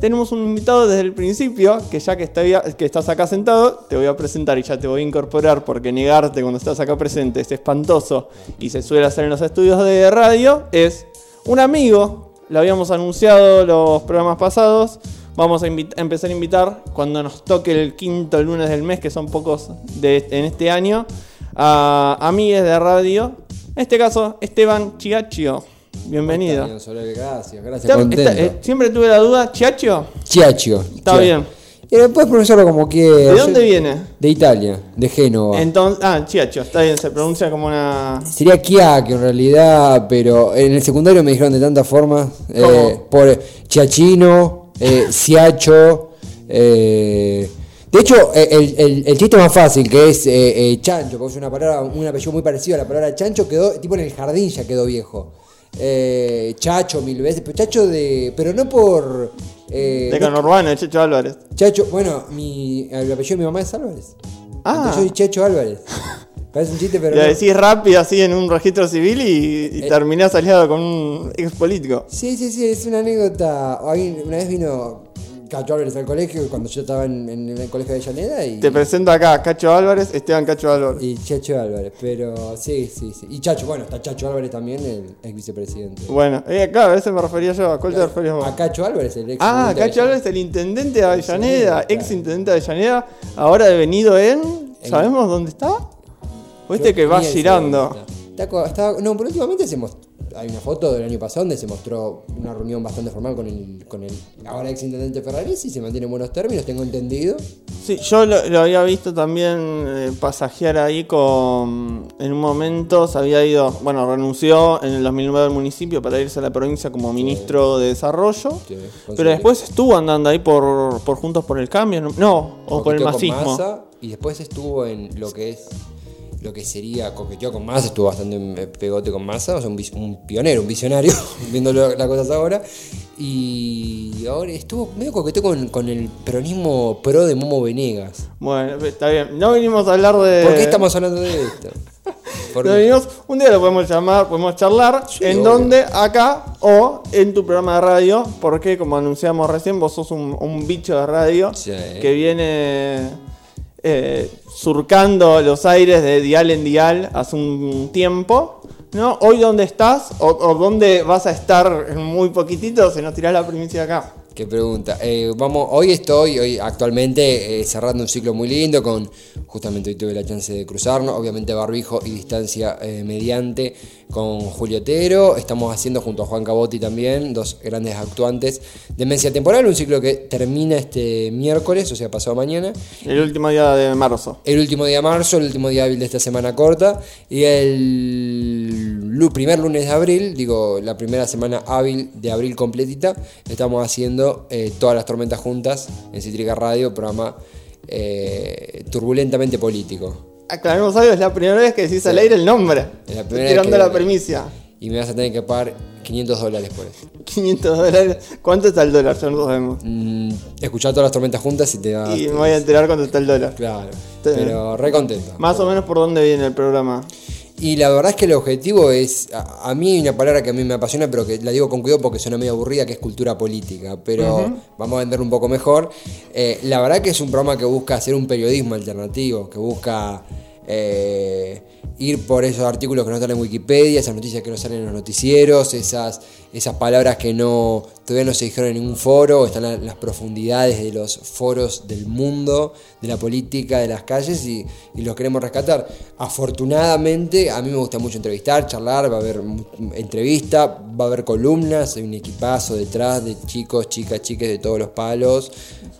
tenemos un invitado desde el principio, que ya que, está- que estás acá sentado, te voy a presentar y ya te voy a incorporar, porque negarte cuando estás acá presente es espantoso y se suele hacer en los estudios de radio, es un amigo, lo habíamos anunciado los programas pasados, vamos a empezar a invitar cuando nos toque el quinto lunes del mes, que son pocos en este año, a amigues de radio, en este caso Esteban Chiachio. Bienvenido. Bien, Soler, Gracias, gracias. Está- eh, siempre tuve la duda, ¿Chiacho? Chiacho. Está Chia- bien. Y después pronunciarlo como quieras. ¿De dónde viene? De Italia, de Génova. Entonces, ah, Chiacho, está bien, se pronuncia como una. Sería Chiaco en realidad, pero en el secundario me dijeron de tantas formas. eh, por Chiachino, eh, Ciacho. eh, de hecho, eh, el, el- el chiste más fácil, que es eh, eh, chancho, que es una palabra, un apellido muy parecido a la palabra chancho, quedó, tipo en el jardín ya quedó viejo. Eh, chacho mil veces, pero chacho de. Pero no por. eh, De no- Conurbano, de Checho Álvarez. Chacho, bueno, mi, el apellido de mi mamá es Álvarez. Ah. Entonces yo soy Chacho Álvarez. Parece un chiste, pero. No. decís rápido así en un registro civil y, y Eh. terminás aliado con un ex político. Sí, sí, sí, es una anécdota. Alguien- Una vez vino Cacho Álvarez al colegio cuando yo estaba en, en el colegio de Llaneda y, Te presento acá, Cacho Álvarez, Esteban Cacho Álvarez. y Chacho Álvarez. Pero sí, sí, sí. Y Chacho, bueno, está Chacho Álvarez también, el ex vicepresidente. Bueno, eh, claro, a veces me refería yo. ¿A cuál te referías vos? A Cacho Álvarez, el ex Ah, Cacho Álvarez, el intendente de Avellaneda, Avellaneda, ex claro. intendente de Avellaneda, ahora devenido en. ¿Sabemos dónde está? Viste Yo que va girando. está. No, pero últimamente mostró. Hay una foto del año pasado donde se mostró una reunión bastante formal con el, con el ahora ex intendente Ferraresi y se mantiene en buenos términos, tengo entendido. Sí, yo lo, lo había visto también eh, pasajear ahí con... En un momento se había ido, bueno, renunció en el 2009 al municipio para irse a la provincia como ministro de Desarrollo. Sí, pero después estuvo andando ahí por, por Juntos por el Cambio, ¿no? No, o por el masismo. Y después estuvo en lo que es lo que sería coqueteó con Massa, estuvo bastante pegote con Massa, o sea, un, pionero, un visionario, viendo las cosas ahora. Y ahora estuvo medio coqueteó con, con el peronismo pro de Momo Venegas. Bueno, está bien. No vinimos a hablar de... ¿Por qué estamos hablando de esto? Vinimos- un día lo podemos llamar, podemos charlar Sí, en obvio. donde, acá o en tu programa de radio, porque como anunciamos recién, vos sos un, un bicho de radio Sí. que viene eh, surcando los aires de dial en dial hace un tiempo. ¿no? Hoy dónde estás o, dónde vas a estar en muy poquitito, se nos tirás la primicia acá. Qué pregunta. Eh, vamos, hoy estoy, hoy actualmente eh, cerrando un ciclo muy lindo con, justamente hoy tuve la chance de cruzarnos, obviamente barbijo y distancia eh, mediante con Julio Otero. Estamos haciendo junto a Juan Cabotti también, dos grandes actuantes, Demencia Temporal, un ciclo que termina este miércoles, o sea, pasado mañana. El último día de marzo. El último día de marzo, el último día hábil de esta semana corta. Y el primer lunes de abril, digo, la primera semana hábil de abril completita, estamos haciendo eh, todas las tormentas juntas en Cítrica Radio, programa eh, turbulentamente político. Aclaremos algo, es la primera vez que decís al aire el nombre. Es la primera vez tirando que- la primicia. Y me vas a tener que pagar 500 dólares por eso. 500 dólares. ¿Cuánto está el dólar? Ya no lo sabemos. Mm, escuchar todas las tormentas juntas y te va... Y me voy a enterar cuánto está el dólar. Claro, pero re contento. Más o menos por dónde viene el programa. Y la verdad es que el objetivo es, a, a mí hay una palabra que a mí me apasiona, pero que la digo con cuidado porque suena medio aburrida, que es cultura política, pero vamos a venderlo un poco mejor. Eh, la verdad que es un programa que busca hacer un periodismo alternativo, que busca eh, ir por esos artículos que no están en Wikipedia, esas noticias que no salen en los noticieros, esas, esas palabras que no todavía no se dijeron en ningún foro, están en las profundidades de los foros del mundo, de la política, de las calles y, los queremos rescatar. Afortunadamente, a mí me gusta mucho entrevistar, charlar, va a haber entrevista, va a haber columnas, hay un equipazo detrás de chicos, chicas, chiques de todos los palos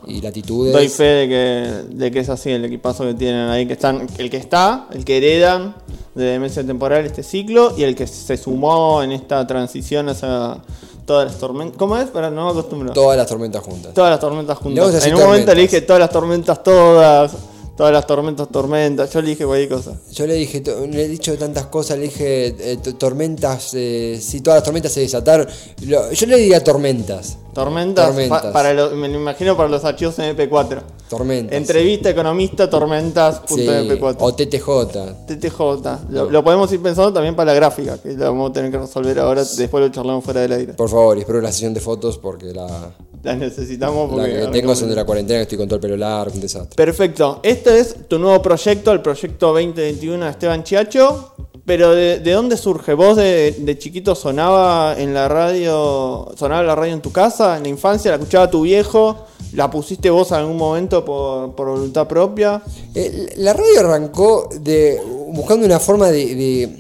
y latitudes. Doy fe de que, de que es así el equipazo que tienen ahí, que están, el que está, el que heredan de demencia temporal este ciclo y el que se sumó en esta transición hacia todas las tormentas. ¿Cómo es? Para no me acostumbro. Todas las tormentas juntas. Todas las tormentas juntas. En un momento le dije todas las tormentas todas, todas las tormentas tormentas. Yo le dije cualquier cosa. Yo le dije, le he dicho tantas cosas, le dije eh, to- tormentas, eh, sí, todas las tormentas se desataron. Lo- yo le diría tormentas. Tormentas, Tormentas. pa- para lo- me lo imagino para los archivos MP4. Tormentas. Entrevista economista Sí, tormentas.mp4. o TTJ. TTJ. Lo, lo podemos ir pensando también para la gráfica, que lo vamos a tener que resolver ahora, después lo charlamos fuera del aire. Por favor, espero la sesión de fotos porque la, Las necesitamos la porque... que tengo son de la cuarentena, que estoy con todo el pelo largo, un desastre. Perfecto. Este es tu nuevo proyecto, el proyecto 2021 de Esteban Chiacho. Pero ¿de, de dónde surge? ¿Vos de, de chiquito sonaba en la radio, sonaba la radio en tu casa, en la infancia, la escuchaba tu viejo? ¿La pusiste vos en algún momento por, por voluntad propia? Eh, la radio arrancó de, buscando una forma de,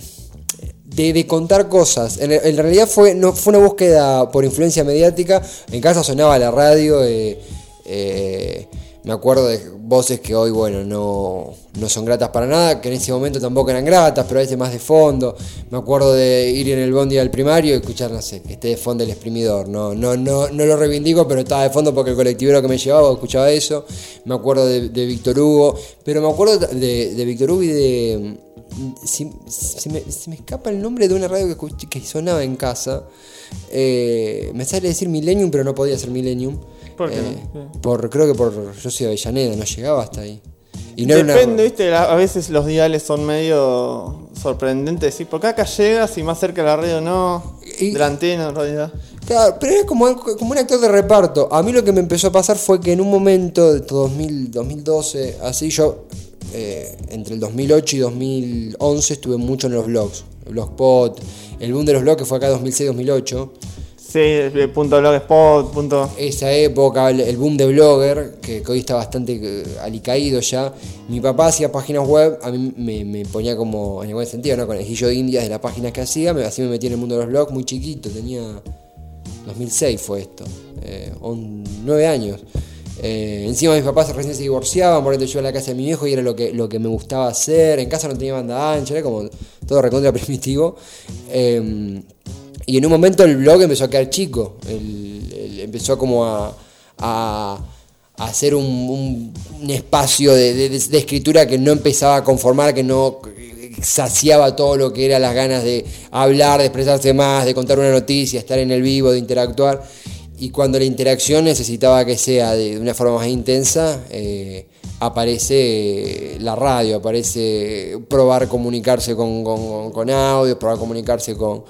de, contar cosas. En, en realidad fue, no, fue una búsqueda por influencia mediática. En casa sonaba la radio. eh, eh, me acuerdo de voces que hoy, bueno, no, no son gratas para nada, que en ese momento tampoco eran gratas, pero a veces más de fondo. Me acuerdo de ir en el bondi al primario y escuchar, no sé, que esté de fondo el exprimidor. No, no, no, no lo reivindico, pero estaba de fondo porque el colectivero que me llevaba escuchaba eso. Me acuerdo de, de Víctor Hugo, pero me acuerdo de, de Víctor Hugo y de. Se, me, se me escapa el nombre de una radio que, escuché- que sonaba en casa. Eh, me sale decir Millennium, pero no podía ser Millennium. ¿Por qué Eh, por, creo que por. Yo soy de Avellaneda, no llegaba hasta ahí. Y no era una- Depende, viste, a veces los diales son medio sorprendentes. ¿sí? Porque acá llegas y más cerca de la radio no. Y- De la antena en realidad. Claro, pero era como, como un actor de reparto. A mí lo que me empezó a pasar fue que en un momento de 2000, 2012, así yo, eh, entre el 2008 y 2011 estuve mucho en los blogs. Blogspot, el boom de los blogs que fue acá 2006-2008. Sí, eh, punto blogspot, punto. Esa época, el- el boom de blogger, que, hoy está bastante eh, alicaído ya. Mi papá hacía páginas web, a mí me, ponía como, en buen sentido, ¿no? con el guillo de indias de las páginas que hacía, así me metí en el mundo de los blogs muy chiquito, tenía 2006 fue esto, eh, on- nueve años. Eh, encima mis papás recién se divorciaban, por eso yo iba a la casa de mi viejo y era lo que, lo que me gustaba hacer. En casa no tenía banda ancha, era como todo recontra primitivo. Eh, y en un momento el blog empezó a quedar chico, el- empezó como a, a- hacer un, un- espacio de, de- de escritura que no empezaba a conformar, que no saciaba todo lo que era las ganas de hablar, de expresarse más, de contar una noticia, estar en el vivo, de interactuar. Y cuando la interacción necesitaba que sea de una forma más intensa, eh, aparece la radio, aparece probar comunicarse con, con, con audio, probar comunicarse con,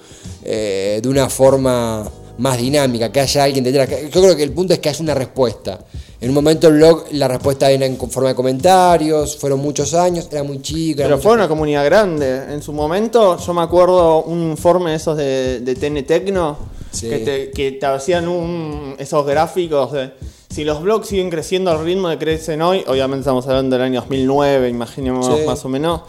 eh, de una forma más dinámica, que haya alguien detrás. Yo creo que el punto es que haya una respuesta. En un momento el blog, la respuesta era en forma de comentarios, fueron muchos años, era muy chica. era Pero mucho- fue una comunidad grande. En su momento, yo me acuerdo un informe de esos de, de TN Tecno Sí. que, te, que te hacían un, esos gráficos de si los blogs siguen creciendo al ritmo de crecen hoy, obviamente estamos hablando del año 2009, imaginemos Sí. más o menos.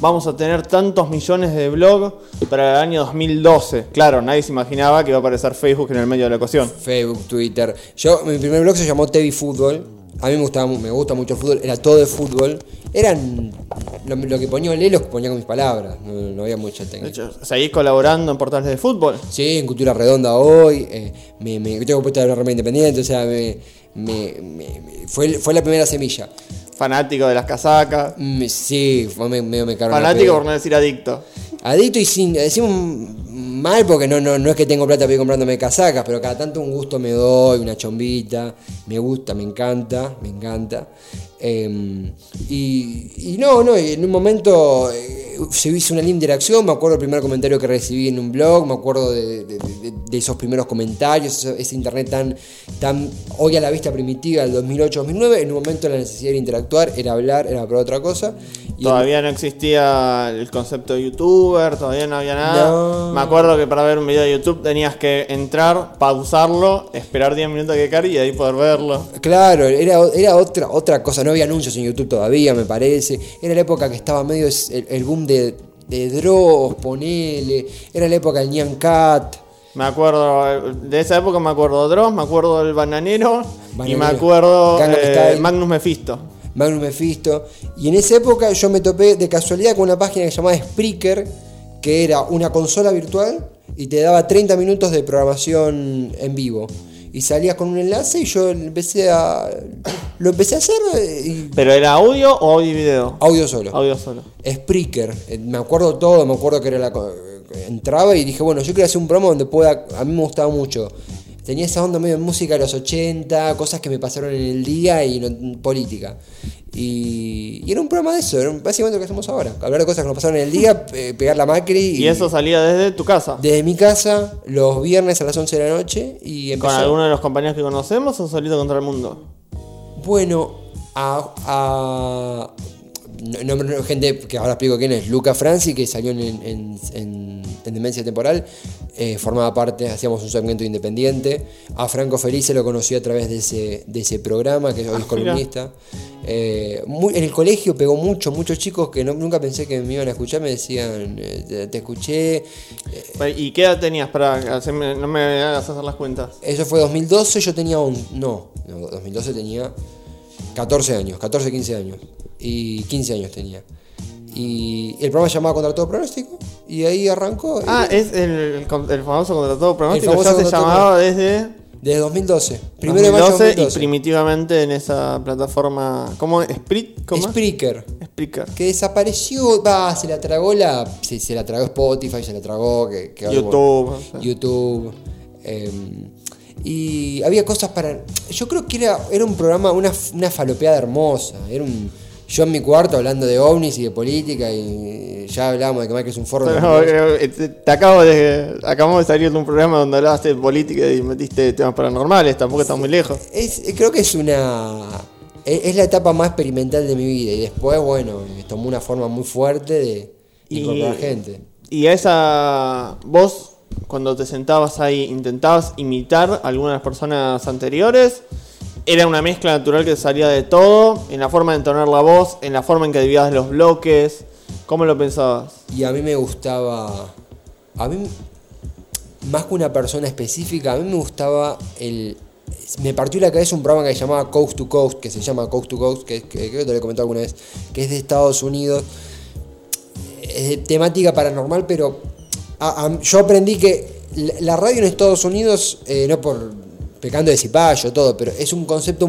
Vamos a tener tantos millones de blogs para el año 2012. Claro, nadie se imaginaba que iba a aparecer Facebook en el medio de la ecuación. Facebook, Twitter. Yo, mi primer blog se llamó TV Fútbol. A mí me, gustaba, me gusta mucho el fútbol, era todo de fútbol. Eran lo, lo que ponía Lelo, lo que ponía con mis palabras. No, no había mucha De técnica. hecho, seguís colaborando en portales de fútbol. Sí, en Cultura Redonda hoy. eh, me, me, tengo puesta la rama independiente, o sea, me, me- me- me- fue, fue la primera semilla. Fanático de las casacas. Mm, sí, me- medio me Fanático por no decir adicto. Adicto y sin. Decimos mal porque no, no, no es que tengo plata para ir comprándome casacas, pero cada tanto un gusto me doy, una chombita. Me gusta, me encanta, me encanta. Eh, y, y no, no, en un momento eh, se hizo una linda interacción. Me acuerdo el primer comentario que recibí en un blog, me acuerdo de, de- de- de esos primeros comentarios, ese, internet tan, tan hoy a la vista primitiva del 2008-2009. En un momento la necesidad de interactuar era hablar, era para otra cosa. Y en- Todavía no existía el concepto de youtuber, todavía no había nada. No. Me acuerdo que para ver un video de YouTube tenías que entrar, pausarlo, esperar 10 minutos a que cargue y ahí poder verlo. Claro, era, era otra, otra cosa, no había anuncios en YouTube todavía, me parece. Era la época que estaba medio el, el boom de, de Dross, ponele. Era la época del Nyan Cat. Me acuerdo, de esa época me acuerdo de Dross, me acuerdo del Bananero, y me acuerdo eh. Magnus Mephisto. Magnus Mephisto. Y en esa época yo me topé de casualidad con una página que se llamaba Spreaker, que era una consola virtual y te daba 30 minutos de programación en vivo. Y salías con un enlace y yo empecé a. Lo empecé a hacer eh, y. ¿Pero era audio o audio y video? Audio solo. Audio solo. Spreaker, eh, me acuerdo todo, me acuerdo que era la co- entraba y dije, bueno, yo quiero hacer un programa donde pueda, a mí me gustaba mucho tenía esa onda medio de música de los 80, cosas que me pasaron en el día y política. Y, y era un programa de eso, era un- básicamente lo que hacemos ahora. Hablar de cosas que nos pasaron en el día, pe- pegar la Macri. Y eso salía desde tu casa. Desde mi casa, los viernes a las 11 de la noche y ¿Con alguno de los compañeros que conocemos o solito contra el mundo? Bueno, a, a- no, no- gente que ahora explico quién es, Luca Franci, que salió en, en- en- en Demencia Temporal, eh, formaba parte, hacíamos un segmento independiente. A Franco Felice lo conocí a través de ese, de ese programa, que hoy es Ah, columnista. Eh, muy- en el colegio pegó mucho, muchos chicos que no- nunca pensé que me iban a escuchar, me decían, eh, te, te escuché. ¿Y qué edad tenías para hacerme, no me hagas hacer las cuentas? Eso fue 2012, yo tenía un... No, no, 2012 tenía 14 años, 14, 15 años. Y 15 años tenía. Y el programa se llamaba Contra todo pronóstico. Y ahí arrancó. Ah, y- es el, el, el famoso contratado pronóstico, El ya se llamaba desde Desde 2012. Primero de mayo de 2012 y 2012. primitivamente en esa plataforma. ¿Cómo? ¿Sprit? ¿Cómo? Spreaker. Spreaker. Que desapareció, va, se la tragó la. Se, se la tragó Spotify, se la tragó. Que, que YouTube. o sea. YouTube. eh, y había cosas para. Yo creo que era, era un programa, una, una falopeada hermosa. Era un. Yo en mi cuarto hablando de ovnis y de política y ya hablábamos de que Mike es un forro. de Pero, eh, te, te acabo de, acabamos de salir de un programa donde hablaste de política y metiste temas paranormales, tampoco está muy lejos. Es, creo que es una. Es, es la etapa más experimental de mi vida. Y después, bueno, tomó una forma muy fuerte de incorporar gente. Y a esa. Vos, cuando te sentabas ahí, ¿intentabas imitar a algunas personas anteriores? ¿Era una mezcla natural que salía de todo? ¿En la forma de entonar la voz? ¿En la forma en que dividías los bloques? ¿Cómo lo pensabas? Y a mí me gustaba. A mí, más que una persona específica, a mí me gustaba el. Me partió la cabeza un programa que se llamaba Coast to Coast, que se llama Coast to Coast, que creo que te lo he comentado alguna vez, que es de Estados Unidos. Es de temática paranormal, pero a- a- yo aprendí que la, radio en Estados Unidos, eh, no por pecando de cipayo, todo, pero es un concepto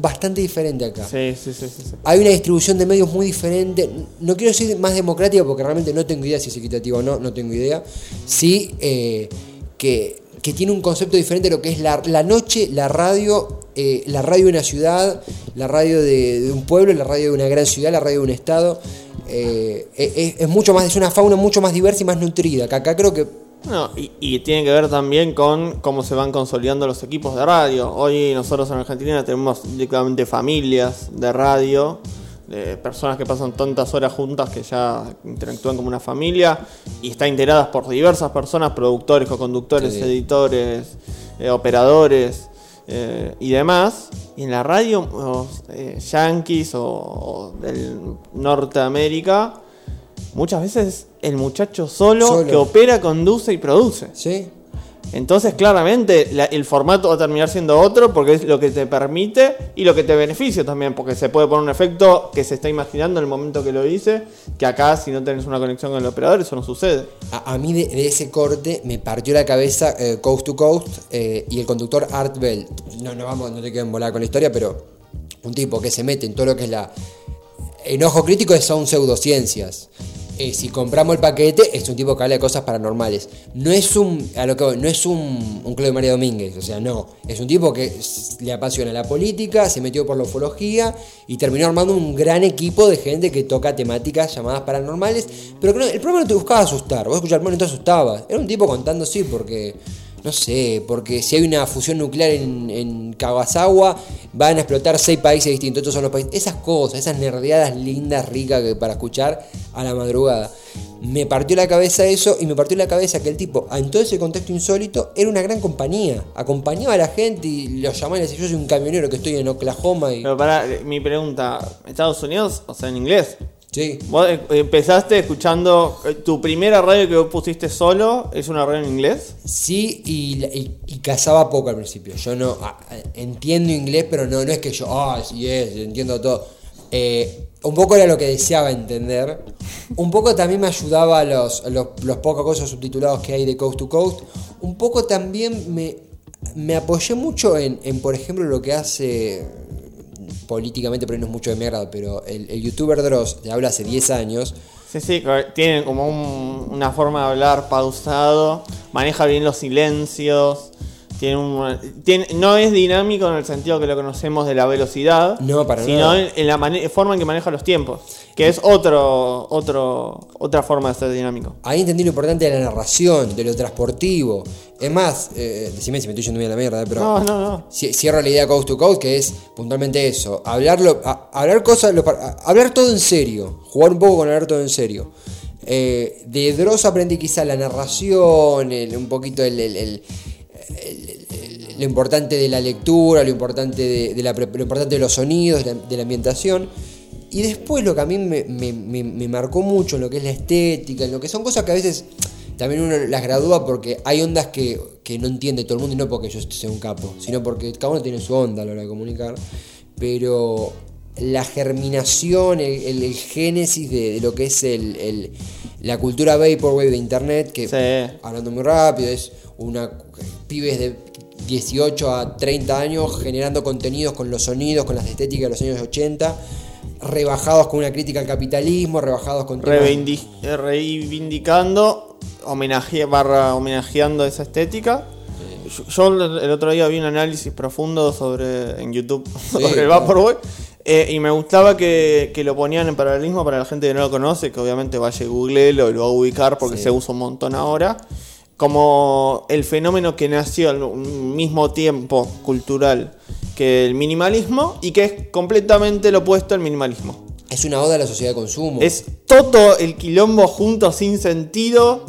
bastante diferente acá. Sí, sí, sí, sí. sí. Hay una distribución de medios muy diferente. No quiero decir más democrática porque realmente no tengo idea si es equitativa o no, no tengo idea. Sí eh, que, que tiene un concepto diferente de lo que es la, la noche, la radio, eh, la radio de una ciudad, la radio de, de un pueblo, la radio de una gran ciudad, la radio de un estado. Eh, es, es mucho más, es una fauna mucho más diversa y más nutrida. Que acá creo que No, y, y tiene que ver también con cómo se van consolidando los equipos de radio. Hoy nosotros en Argentina tenemos directamente familias de radio, de personas que pasan tantas horas juntas que ya interactúan como una familia y está integradas por diversas personas, productores, co-conductores, Sí. editores, eh, operadores eh, y demás. Y en la radio, los eh, yankees o, o del Norteamérica, muchas veces el muchacho solo, Solo. que opera, conduce y produce. sí, Entonces, claramente, la- el formato va a terminar siendo otro porque es lo que te permite y lo que te beneficia también, porque se puede poner un efecto que se está imaginando en el momento que lo dice, que acá, si no tenés una conexión con el operador, eso no sucede. A, mí de, ese corte me partió la cabeza eh, Coast to Coast eh, y el conductor Art Bell. No, no vamos, no te queden volar con la historia, pero un tipo que se mete en todo lo que es la. Enojo crítico son pseudociencias. Eh, si compramos el paquete, es un tipo que habla de cosas paranormales. No es un. A lo que no es un, un Claudio María Domínguez, o sea, no. Es un tipo que le apasiona la política, se metió por la ufología y terminó armando un gran equipo de gente que toca temáticas llamadas paranormales. Pero el programa no te buscaba asustar. Vos y no te asustabas. Era un tipo contando, sí, porque. No sé, porque si hay una fusión nuclear en, en Kagasawa, van a explotar seis países distintos. Estos son los países. Esas cosas, esas nerdeadas lindas, ricas que para escuchar a la madrugada. Me partió la cabeza eso y me partió la cabeza que el tipo, en todo ese contexto insólito, era una gran compañía. Acompañaba a la gente y los llamaba y decía: Yo soy un camionero que estoy en Oklahoma y. Pero para mi pregunta, ¿Estados Unidos? O sea, en inglés. Sí. Vos eh, empezaste escuchando, eh, tu primera radio que vos pusiste solo es una radio en inglés. Sí, y, y, y cazaba poco al principio. Yo no entiendo inglés, pero no, no es que yo, ah, sí es, entiendo todo. Eh, un poco era lo que deseaba entender. Un poco también me ayudaba a los, los, los pocos cosas subtitulados que hay de Coast to Coast. Un poco también me, me apoyé mucho en, en, por ejemplo, lo que hace políticamente, pero no es mucho de mi agrado, pero el, el youtuber Dross, te habla hace 10 años. Sí, sí, que tienen como un- una forma de hablar pausado, maneja bien los silencios, Tiene un, tiene, no es dinámico en el sentido que lo conocemos de la velocidad, No, para sino en, en la mane- forma en que maneja los tiempos, que es otro, otro, otra forma de ser dinámico. Ahí entendí lo importante de la narración, de lo transportivo. Es más, eh, decime si me estoy yendo bien a la mierda, eh, pero No, no, no. ci- cierro la idea Coast to Coast, que es puntualmente eso. Hablarlo, a- hablar cosas, lo- a- hablar todo en serio. Jugar un poco con hablar todo en serio. Eh, de Dross aprendí quizá la narración, el- un poquito el- lo importante de la lectura, lo importante de, lo importante de los sonidos, de la, ambientación. Y después lo que a mí me, marcó mucho en lo que es la estética, en lo que son cosas que a veces también uno las gradúa porque hay ondas que, no entiende todo el mundo y no porque yo sea un capo, sino porque cada uno tiene su onda a la hora de comunicar. Pero la germinación, el, génesis de, lo que es el- la cultura vaporwave de internet, que Sí. hablando muy rápido, es una pibes de 18 a 30 años generando contenidos con los sonidos, con las estéticas de los años 80, rebajados con una crítica al capitalismo, rebajados con eh, reivindicando, homenaje, barra homenajeando esa estética. Yo, yo el otro día vi un análisis profundo sobre en YouTube sobre el claro. Eh, y me gustaba que, que lo ponían en paralelismo para la gente que no lo conoce, que obviamente vaya y googleelo y lo va a ubicar porque Sí. se usa un montón ahora. Como el fenómeno que nació al mismo tiempo cultural que el minimalismo y que es completamente lo opuesto al minimalismo. Es una oda a la sociedad de consumo. Es todo el quilombo junto sin sentido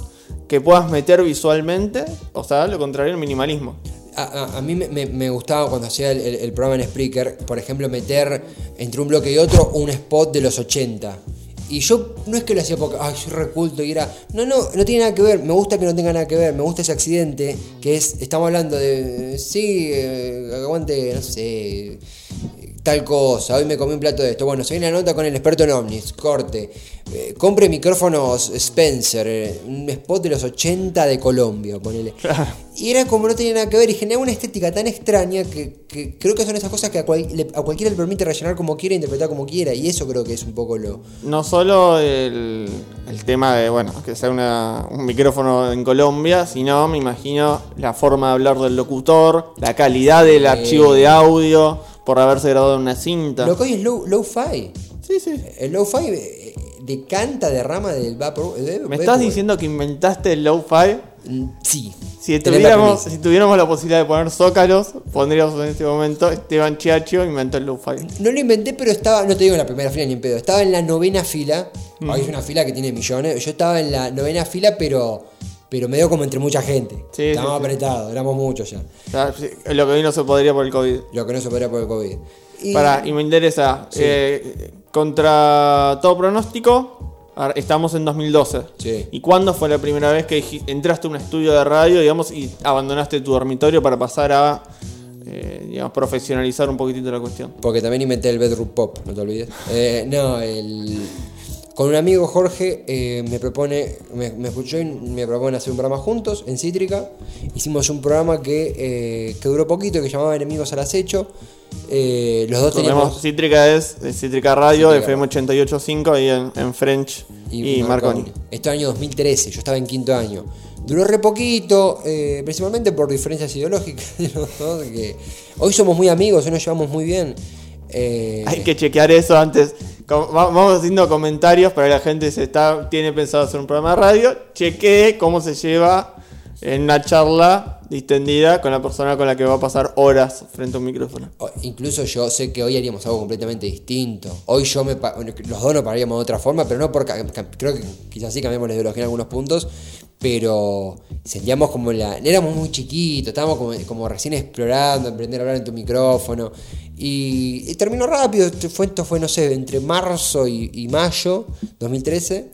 que puedas meter visualmente. O sea, lo contrario al minimalismo. A, a- mí me, me- gustaba cuando hacía el programa en Spreaker, por ejemplo, meter entre un bloque y otro un spot de los 80. Y yo no es que lo hacía porque, ay, soy reculto y era. No, no, no tiene nada que ver. Me gusta que no tenga nada que ver. Me gusta ese accidente que es. Estamos hablando de. Sí, eh, aguante, no sé. Tal cosa. Hoy me comí un plato de esto. Bueno, se viene la nota con el experto en ovnis. Corte. Eh, compre micrófonos Spencer. eh, un spot de los 80 de Colombia, ponele. Y era como no tenía nada que ver y generaba una estética tan extraña que, que creo que son esas cosas que a, cual- le- a cualquiera le permite rellenar como quiera, interpretar como quiera. Y eso creo que es un poco lo. No solo el, el tema de, bueno, que sea una- un micrófono en Colombia, sino me imagino la forma de hablar del locutor, la calidad del archivo de audio por haberse grabado en una cinta. Lo que hoy es low, low-fi. Sí, sí. El low-fi eh, decanta de rama del vapor. de- ¿Me estás diciendo que inventaste el lo-fi? Mm, Sí. Si tuviéramos, premisa. si tuviéramos la posibilidad de poner zócalos, pondríamos en este momento Esteban Chiacho inventó el lo-fi. No lo inventé, pero estaba, no te digo en la primera fila ni en pedo, estaba en la novena fila. Mm. Hoy es una fila que tiene millones. Yo estaba en la novena fila, pero pero me dio como entre mucha gente. Sí, Estábamos sí, sí. apretados, éramos muchos ya. O sea, sí, Lo que hoy no se podría por el COVID. Lo que no se podía por el COVID. Y- Pará, y me interesa, eh, contra todo pronóstico, estamos en 2012. Sí. ¿Y cuándo fue la primera vez que entraste a un estudio de radio, digamos, y abandonaste tu dormitorio para pasar a, eh, digamos, profesionalizar un poquitito la cuestión? Porque también inventé el bedroom pop, no te olvides. Eh, no, el... Con un amigo Jorge eh, me propone, me, me escuchó y me propone hacer un programa juntos en Cítrica. Hicimos un programa que, eh, que duró poquito, que llamaba Enemigos al Acecho. Eh, los dos teníamos... Cítrica es Cítrica Radio, Cítrica FM 88.5 ahí en, en French y, Marconi. Esto año 2013, yo estaba en quinto año. Duró re poquito, eh, principalmente por diferencias ideológicas. de los dos, que hoy somos muy amigos, hoy nos llevamos muy bien. Eh, Hay que chequear eso antes. Vamos haciendo comentarios para que la gente se está, tiene pensado hacer un programa de radio. Chequee cómo se lleva en una charla distendida con la persona con la que va a pasar horas frente a un micrófono. o- Incluso yo sé que hoy haríamos algo completamente distinto. Hoy yo me los dos nos pararíamos de otra forma, pero no porque creo que quizás sí cambiamos la ideología en algunos puntos, pero sentíamos como la éramos muy chiquitos, estábamos como, como recién explorando, aprender a hablar en tu micrófono y, y terminó rápido, esto fue esto fue no sé, entre marzo y, y mayo 2013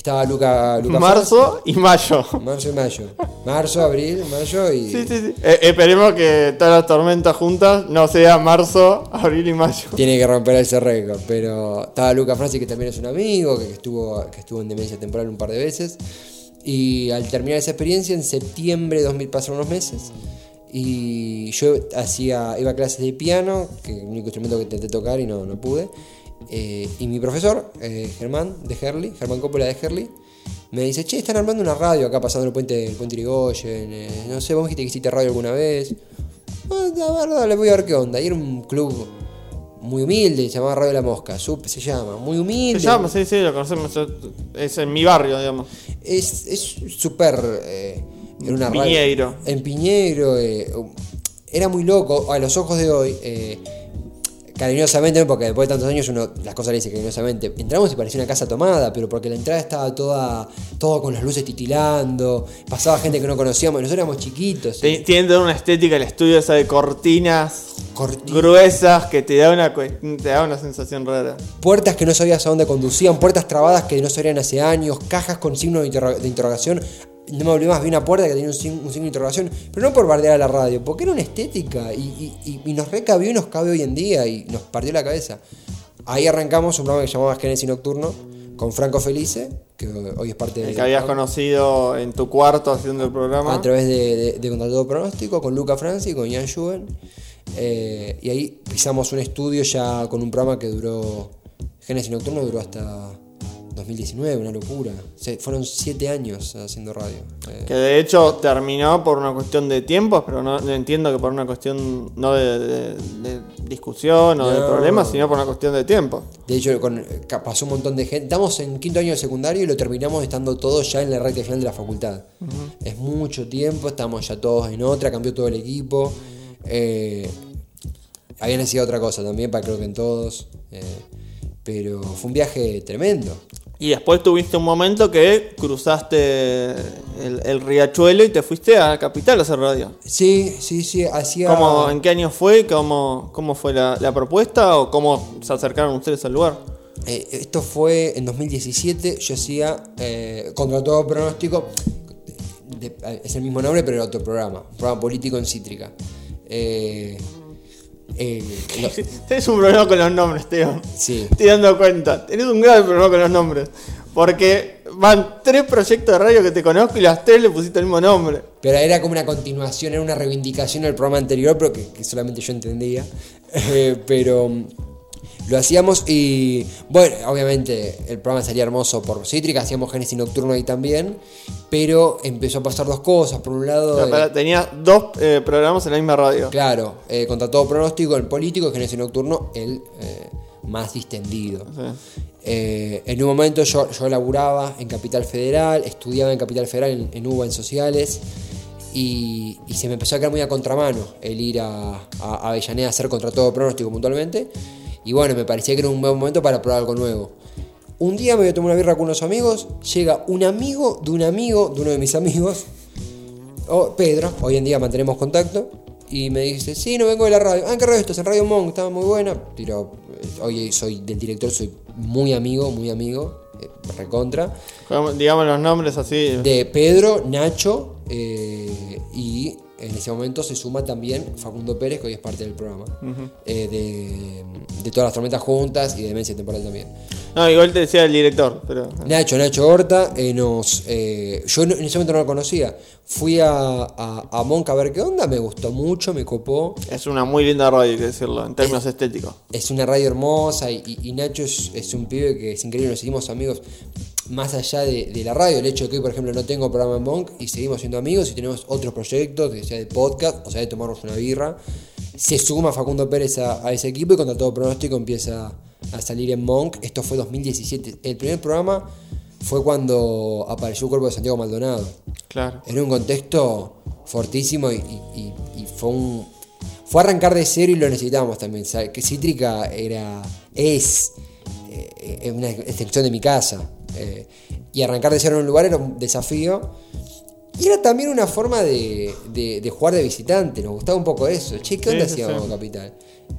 estaba Luca, Luca Marzo y mayo. Marzo y mayo. Marzo, abril, mayo y Sí, sí, sí. Eh, esperemos que todas las tormentas juntas no sea marzo, abril y mayo. Tiene que romper ese récord, pero estaba Luca Franci que también es un amigo, que estuvo, que estuvo en demencia temporal un par de veces. Y al terminar esa experiencia, en septiembre de 2000 pasaron unos meses. Y yo hacía, iba a clases de piano, que es el único instrumento que intenté tocar y no, no pude. Eh, y mi profesor, eh, Germán de Herley, Germán Coppola de Herley, me dice, che, están armando una radio acá pasando el puente, el puente Irigoyen. eh, no sé, vos dijiste que hiciste radio alguna vez. Ah, la verdad, le voy a ver qué onda. Y era un club muy humilde, se llamaba Radio La Mosca, se llama, muy Se humilde. llama, sí, sí, lo conocemos. Es en mi barrio, digamos. Es es súper. eh, era una radio- Piñeiro. En Piñeiro. eh, era muy loco. A los ojos de hoy. eh, cariñosamente, porque después de tantos años uno las cosas le dice cariñosamente. Entramos y parecía una casa tomada, pero porque la entrada estaba toda. todo con las luces titilando. Pasaba gente que no conocíamos. Nosotros éramos chiquitos. Te- Tiene toda una estética el estudio esa de cortinas corti- gruesas que te da una, te da una sensación rara. puertas que no sabías a dónde conducían, puertas trabadas que no se abrían hace años, cajas con signo de, interro- de interrogación. No me olvidé más, vi una puerta que tenía un, signo- un signo de interrogación, pero no por bardear a la radio, porque era una estética y, y- y- y nos recabió y nos cabe hoy en día y nos partió la cabeza. Ahí arrancamos un programa que se llamaba Genesis Nocturno con Franco Felice, que hoy es parte El del que habías conocido en tu cuarto haciendo el programa. a través de, de, de Contra Todo Pronóstico, con Luca Franci, con Ian Schuben. Eh, y ahí pisamos un estudio ya con un programa que duró, Génesis Nocturno duró hasta 2019, una locura. Se- fueron siete años haciendo radio. Eh, Que de hecho terminó por una cuestión de tiempos, pero no, entiendo que por una cuestión no de, de- de discusión o de No. problemas, sino por una cuestión de tiempo. de hecho, con- pasó un montón de gente. Estamos en quinto año de secundario y lo terminamos estando todos ya en la recta final de la facultad. Es mucho tiempo, estamos ya todos en otra, cambió todo el equipo. Eh, había necesidad otra cosa también, para creo que en todos. eh, pero fue un viaje tremendo. Y después tuviste un momento que cruzaste el, el riachuelo y te fuiste a Capital a hacer radio. Sí, sí, sí, hacía. ¿Cómo, ¿En qué año fue? ¿Cómo, cómo fue la, la propuesta? ¿O cómo se acercaron ustedes al lugar? Eh, esto fue en 2017, yo hacía eh, contra todo pronóstico, de- es el mismo nombre pero era otro programa, un programa político en Cítrica. Eh, eh, Tenés un problema con los nombres, Teo. sí, Estoy dando cuenta. Tenés un grave problema con los nombres. Porque van tres proyectos de radio que te conozco y las tres le pusiste el mismo nombre. pero era como una continuación, era una reivindicación del programa anterior, pero que, que solamente yo entendía. Eh, pero lo hacíamos y, bueno, obviamente el programa salía hermoso por Cítrica, hacíamos Génesis Nocturno ahí también, pero empezó a pasar dos cosas. Por un lado... Pero, eh, pará, Tenías dos eh, programas en la misma radio. Claro, eh, contra todo pronóstico, el político y Genesis Nocturno, el eh, más distendido. Sí. Eh, en un momento yo, yo laburaba en Capital Federal, estudiaba en Capital Federal en, en UBA en Sociales y, y se me empezó a quedar muy a contramano el ir a, a, a Avellaneda a hacer contra todo pronóstico puntualmente. Y bueno, me parecía que era un buen momento para probar algo nuevo. Un día me voy a tomar una birra con unos amigos, llega un amigo de un amigo de uno de mis amigos, Pedro, hoy en día mantenemos contacto, y me dice, sí, no vengo de la radio. Ah, ¿en qué radio estás? En Radio Monk, estaba muy buena. Tiro, eh, hoy soy del director, soy muy amigo, muy amigo, eh, recontra. Digamos los nombres así. De Pedro, Nacho, eh, y en ese momento se suma también Facundo Pérez, que hoy es parte del programa. eh, de, de todas las tormentas juntas y de Demencia Temporal también. No, igual te decía el director, pero. Nacho, Nacho Horta, eh, nos, eh, yo en ese momento no lo conocía. Fui a, a, a ver qué onda, me gustó mucho, me copó. Es una muy linda radio, hay que decirlo, en términos estéticos. Es una radio hermosa y, y- y Nacho es, es un pibe que es increíble, nos seguimos amigos más allá de, de la radio. El hecho de que hoy, por ejemplo, no tengo programa en Monk y seguimos siendo amigos y tenemos otros proyectos, que sea de podcast, o sea, de tomarnos una birra. Se suma Facundo Pérez a, a ese equipo y contra todo pronóstico empieza a salir en Monk. Esto fue 2017. El primer programa fue cuando apareció el cuerpo de Santiago Maldonado. Claro. En un contexto fortísimo y, y- y- y fue un. Fue arrancar de cero y lo necesitábamos también. Que Cítrica era. es. eh, una extensión de mi casa. Eh, y arrancar de cero en un lugar era un desafío. Y era también una forma de, de- de jugar de visitante. Nos gustaba un poco eso. Che, ¿qué onda Sí, hacíamos sí. Capital?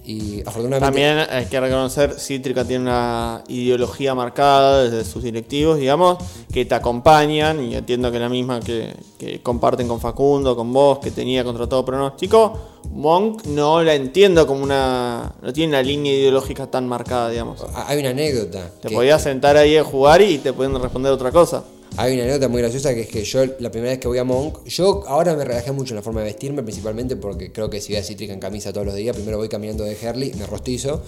Y afortunadamente. También hay que reconocer, Cítrica tiene una ideología marcada desde sus directivos, digamos, que te acompañan, y entiendo que la misma que, que comparten con Facundo, con vos, que tenía contra todo pronóstico, Monk no la entiendo como una... no tiene una línea ideológica tan marcada, digamos. Hay una anécdota. Te que- podías sentar ahí a jugar y te pueden responder otra cosa. Hay una anécdota muy graciosa que es que yo la primera vez que voy a Monk, yo ahora me relajé mucho en la forma de vestirme, principalmente porque creo que si voy a Cítrica en camisa todos los días, primero voy caminando de Herley, me rostizo,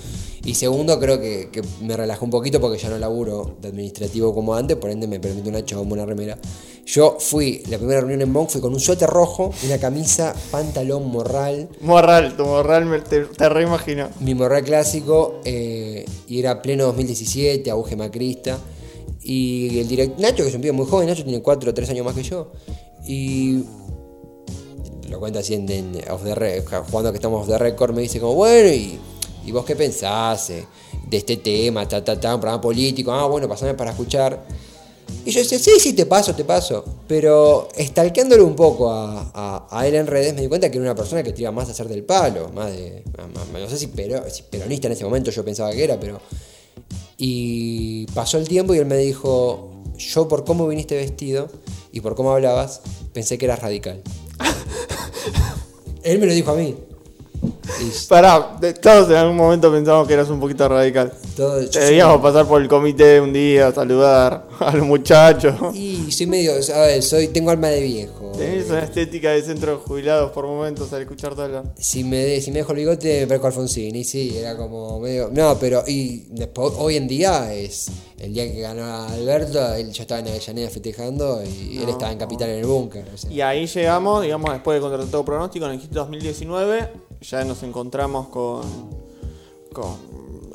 y segundo creo que, que me relajé un poquito porque ya no laburo de administrativo como antes, por ende me permite una chamba, una remera. Yo fui, la primera reunión en Monk fui con un suéter rojo, una camisa, pantalón, morral, Morral, tu morral me, te, te reimagino. mi morral clásico, eh, y era pleno 2017, auge macrista. Y el director, Nacho, que es un pibe muy joven, Nacho tiene 4 o 3 años más que yo. Y lo cuenta así en, off the re- jugando que estamos off the record, me dice como, bueno, ¿y, vos qué pensás eh, de este tema, ta, ta, ta, un programa político? Ah, bueno, pasame para escuchar. Y yo decía, sí, sí, te paso, te paso. Pero estalqueándole un poco a, a- él en redes, me di cuenta que era una persona que te iba más a hacer del palo, más de. no sé si peronista en ese momento yo pensaba que era, pero. Y pasó el tiempo y él me dijo: Yo, por cómo viniste vestido y por cómo hablabas, pensé que eras radical. él me lo dijo a mí. Y Pará, todos en algún momento pensamos que eras un poquito radical. todo, soy- Debíamos pasar por el comité un día, saludar a los muchachos. y soy medio. A ver, soy, tengo alma de viejo. Tenés una estética de centro de jubilados por momentos al escucharte hablar. Si me, de- si me dejo el bigote, me parezco Alfonsín. Y sí, era como medio. No, pero. Y después, hoy en día es. El día que ganó a Alberto, él, yo estaba en Avellaneda festejando y él estaba en Capital en el búnker. o sea. Y ahí llegamos, digamos, después de contra todo pronóstico, en el hit 2019, ya nos encontramos con,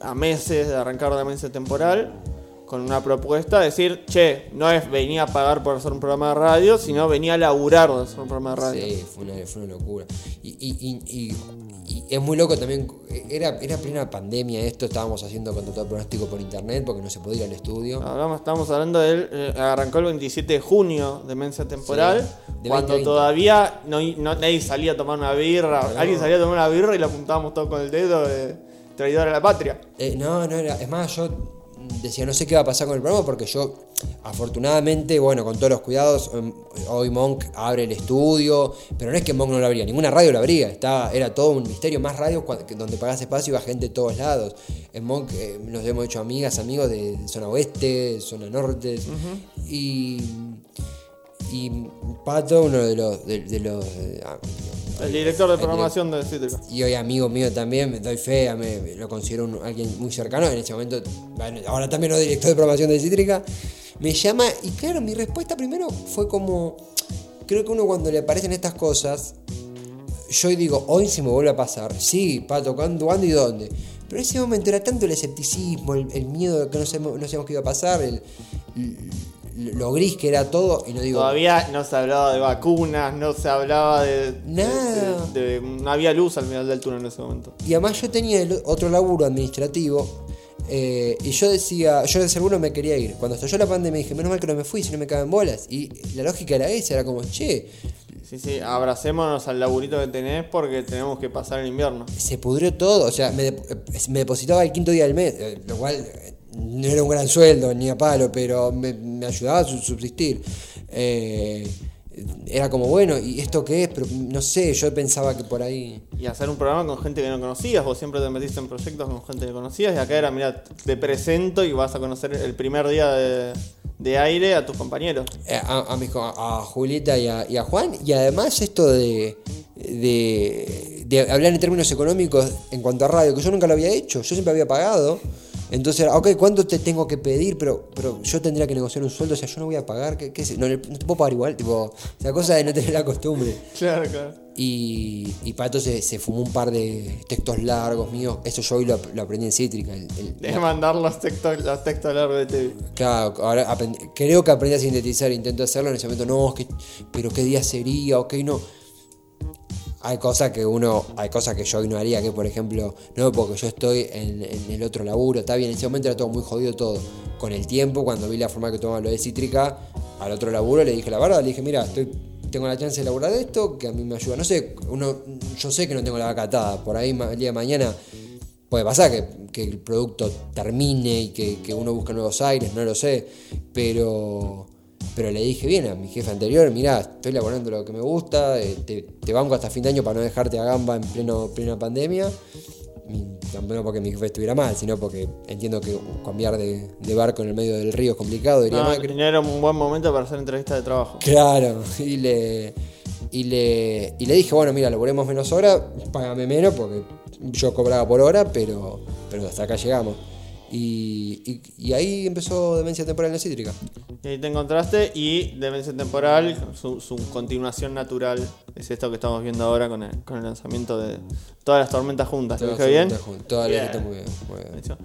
a meses de arrancar la mesa temporal, con una propuesta de decir, che, no es venía a pagar por hacer un programa de radio, sino venía a laburar de hacer un programa de radio. Sí, fue una, fue una locura. Y, y, y- y es muy loco también. Era, era plena pandemia esto, estábamos haciendo contra todo pronóstico por internet porque no se podía ir al estudio. Hablamos, estamos hablando de él, eh, arrancó el 27 de junio de mensa temporal, Sí, de cuando 2020. todavía no, no- nadie salía a tomar una birra, No. alguien salía a tomar una birra y la apuntábamos todo con el dedo de traidor a la patria. Eh, no, no era. Es más, yo decía, no sé qué va a pasar con el programa porque yo, afortunadamente, bueno, con todos los cuidados, em, hoy Monk abre el estudio, pero no es que Monk no lo abría, ninguna radio lo abría, estaba, era todo un misterio, más radio cua- que donde pagás espacio iba gente de todos lados. En Monk eh, nos hemos hecho amigas, amigos de zona oeste, zona norte, y. Y Pato, uno de los. De, de los ah, El director de el programación de Cítrica. y hoy amigo mío también, me doy fe, me, lo considero un- alguien muy cercano, en ese momento, bueno, ahora también no director de programación de Cítrica, me llama y claro, mi respuesta primero fue como, creo que uno cuando le aparecen estas cosas, yo digo, hoy se me vuelve a pasar, sí, Pato, ¿cuándo, cuándo y dónde? Pero en ese momento era tanto el escepticismo, el, el miedo de que no sabemos, no sabíamos qué iba a pasar, el, lo gris que era todo, y no digo... Todavía no se hablaba de vacunas, no se hablaba de. de- Nada. de- de- no había luz al final del túnel en ese momento. Y además yo tenía el otro laburo administrativo. eh, y yo decía, yo de seguro me quería ir. Cuando estalló la pandemia dije, menos mal que no me fui, si no me caben bolas. Y la lógica era esa, era como, che, Sí, sí, abracémonos al laburito que tenés porque tenemos que pasar el invierno. se pudrió todo. O sea, me, dep- me depositaba el quinto día del mes, eh, lo cual eh, no era un gran sueldo ni a palo, pero me, me ayudaba a su- subsistir. Eh, era como, bueno, ¿y esto qué es? Pero no sé, yo pensaba que por ahí... Y hacer un programa con gente que no conocías, vos siempre te metiste en proyectos con gente que conocías, y acá era, mira, te presento y vas a conocer el primer día de, de aire a tus compañeros. Eh, a, a, mis co- a Julieta y a, y a Juan. Y además esto de, de, de hablar en términos económicos en cuanto a radio, que yo nunca lo había hecho, yo siempre había pagado. Entonces, ok, ¿cuánto te tengo que pedir? Pero, pero yo tendría que negociar un sueldo, o sea, yo no voy a pagar, ¿qué, qué? No, no te puedo pagar igual, tipo, esa cosa de no tener la costumbre. Claro, claro. Y, y Pato se, se fumó un par de textos largos míos, eso yo hoy lo, lo aprendí en Cítrica. el- el- Debes mandar los textos, los textos largos de TV. Claro, ahora creo que aprendí a sintetizar, intento hacerlo en ese momento, no, es que, pero qué día sería, ok, no. Hay cosas que uno, hay cosas que yo hoy no haría, que por ejemplo, no, porque yo estoy en, el otro laburo, está bien, en ese momento era todo muy jodido todo. Con el tiempo, cuando vi la forma que tomaba lo de Cítrica, al otro laburo le dije la verdad, le dije, mira, estoy, tengo la chance de laburar de esto, que a mí me ayuda. No sé, uno, yo sé que no tengo la vaca atada, por ahí el día de mañana Puede pasar que, el producto termine y que uno busque nuevos aires, no lo sé. Pero, pero le dije bien a mi jefe anterior, mirá, estoy laborando lo que me gusta, eh, te, te banco hasta fin de año para no dejarte a gamba en pleno, plena pandemia. Y no porque mi jefe estuviera mal, sino porque entiendo que cambiar de, de barco en el medio del río es complicado, diría No, Macri. era un buen momento para hacer entrevistas de trabajo. Claro, y le, y le, y le dije, bueno, mira, laburemos menos horas, págame menos porque yo cobraba por hora, pero, pero hasta acá llegamos. Y, y- y ahí empezó Demencia Temporal en Cítrica. Y ahí te encontraste y Demencia Temporal, su, su continuación natural, es esto que estamos viendo ahora con el, con el lanzamiento de todas las tormentas juntas. ¿Lo dije bien? Toda la Bien. está muy bien. muy bien.